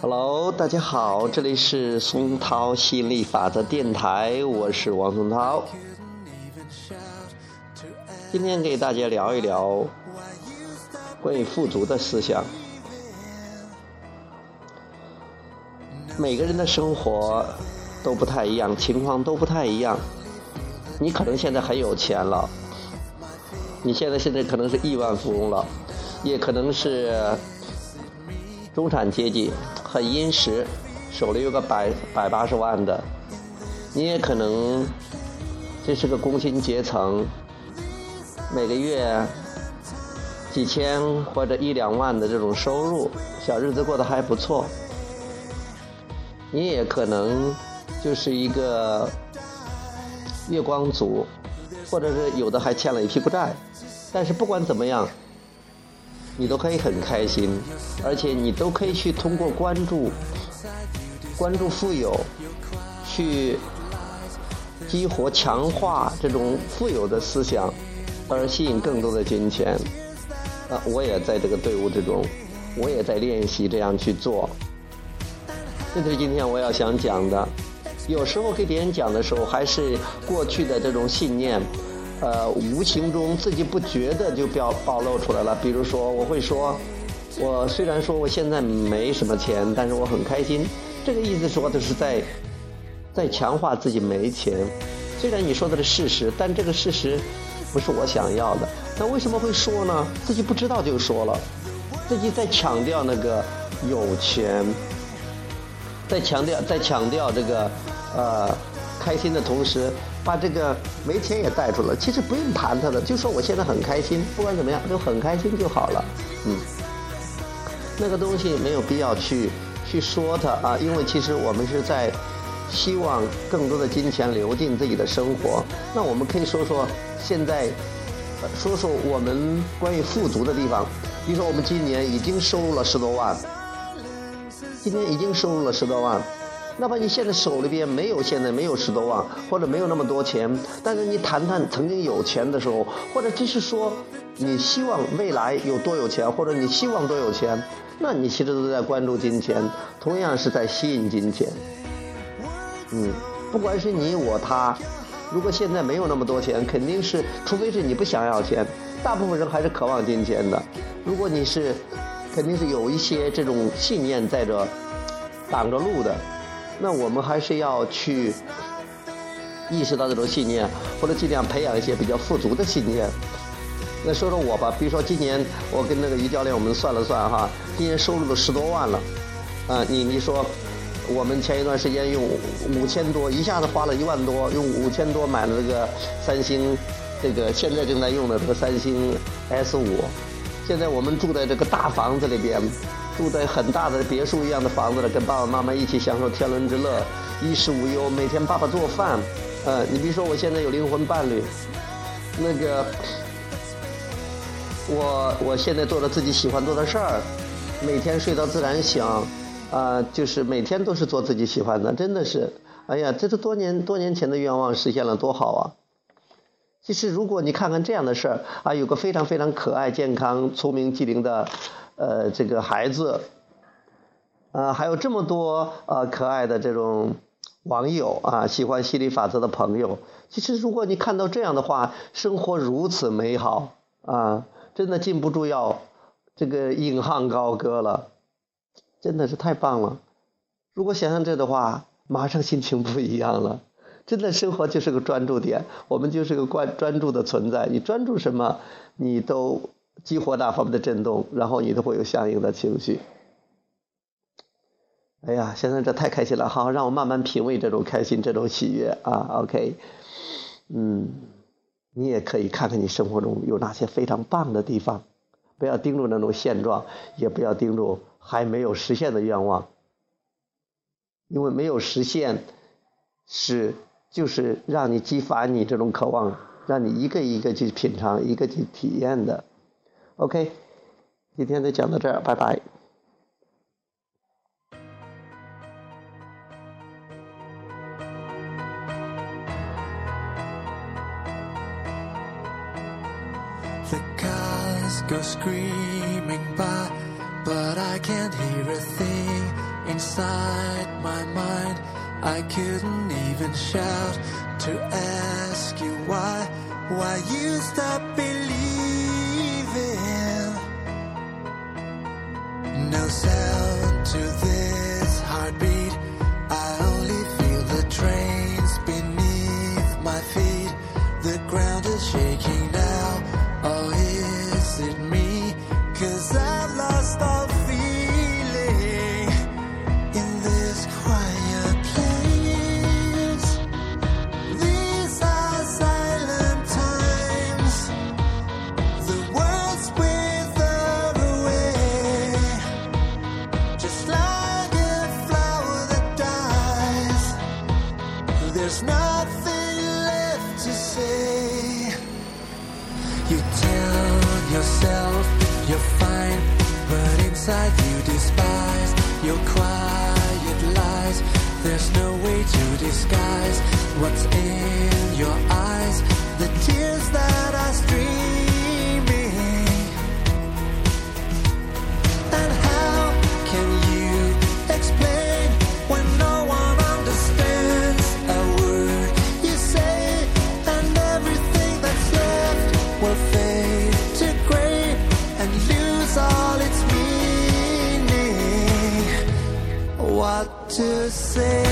Hello，大家好，这里是松涛吸引力法则电台，我是王松涛。今天给大家聊一聊关于富足的思想。每个人的生活都不太一样，情况都不太一样。你可能现在很有钱了，你现在现在可能是亿万富翁了，也可能是中产阶级。很殷实，手里有个百百八十万的，你也可能这是个工薪阶层，每个月几千或者一两万的这种收入，小日子过得还不错。你也可能就是一个月光族，或者是有的还欠了一屁股债，但是不管怎么样。你都可以很开心，而且你都可以去通过关注、关注富有，去激活、强化这种富有的思想，而吸引更多的金钱。啊，我也在这个队伍之中，我也在练习这样去做。这就是今天我要想讲的。有时候给别人讲的时候，还是过去的这种信念。呃，无形中自己不觉得就表暴露出来了。比如说，我会说，我虽然说我现在没什么钱，但是我很开心。这个意思说的是在在强化自己没钱。虽然你说的是事实，但这个事实不是我想要的。那为什么会说呢？自己不知道就说了，自己在强调那个有钱，在强调在强调这个呃开心的同时。把这个没钱也带出来，其实不用谈他的，就说我现在很开心，不管怎么样就很开心就好了。嗯，那个东西没有必要去去说它啊，因为其实我们是在希望更多的金钱流进自己的生活。那我们可以说说现在，说说我们关于富足的地方。比如说我们今年已经收入了十多万，今年已经收入了十多万。哪怕你现在手里边没有，现在没有十多万，或者没有那么多钱，但是你谈谈曾经有钱的时候，或者只是说你希望未来有多有钱，或者你希望多有钱，那你其实都在关注金钱，同样是在吸引金钱。嗯，不管是你我他，如果现在没有那么多钱，肯定是，除非是你不想要钱，大部分人还是渴望金钱的。如果你是，肯定是有一些这种信念在这挡着路的。那我们还是要去意识到这种信念，或者尽量培养一些比较富足的信念。那说说我吧，比如说今年我跟那个于教练我们算了算哈，今年收入都十多万了。啊，你你说我们前一段时间用五千多，一下子花了一万多，用五千多买了这个三星，这个现在正在用的这个三星 S 五。现在我们住在这个大房子里边。住在很大的别墅一样的房子里，跟爸爸妈妈一起享受天伦之乐，衣食无忧。每天爸爸做饭，呃，你比如说我现在有灵魂伴侣，那个，我我现在做了自己喜欢做的事儿，每天睡到自然醒，啊，就是每天都是做自己喜欢的，真的是，哎呀，这是多年多年前的愿望实现了，多好啊！其实如果你看看这样的事儿，啊，有个非常非常可爱、健康、聪明机灵的。呃，这个孩子，呃，还有这么多呃可爱的这种网友啊，喜欢心理法则的朋友。其实，如果你看到这样的话，生活如此美好啊，真的禁不住要这个引吭高歌了，真的是太棒了。如果想象这的话，马上心情不一样了。真的，生活就是个专注点，我们就是个关专注的存在。你专注什么，你都。激活那方面的震动，然后你都会有相应的情绪。哎呀，现在这太开心了，好，让我慢慢品味这种开心、这种喜悦啊。OK，嗯，你也可以看看你生活中有哪些非常棒的地方，不要盯住那种现状，也不要盯住还没有实现的愿望，因为没有实现是就是让你激发你这种渴望，让你一个一个去品尝，一个去体验的。OK，今天就讲到这儿，拜拜。The cars go screaming by, but I can't hear a thing inside my mind. I couldn't even shout to ask you why, why you stopped believing. to the You tell yourself you're fine, but inside you despise your quiet lies. There's no way to disguise what's in your eyes, the tears that I say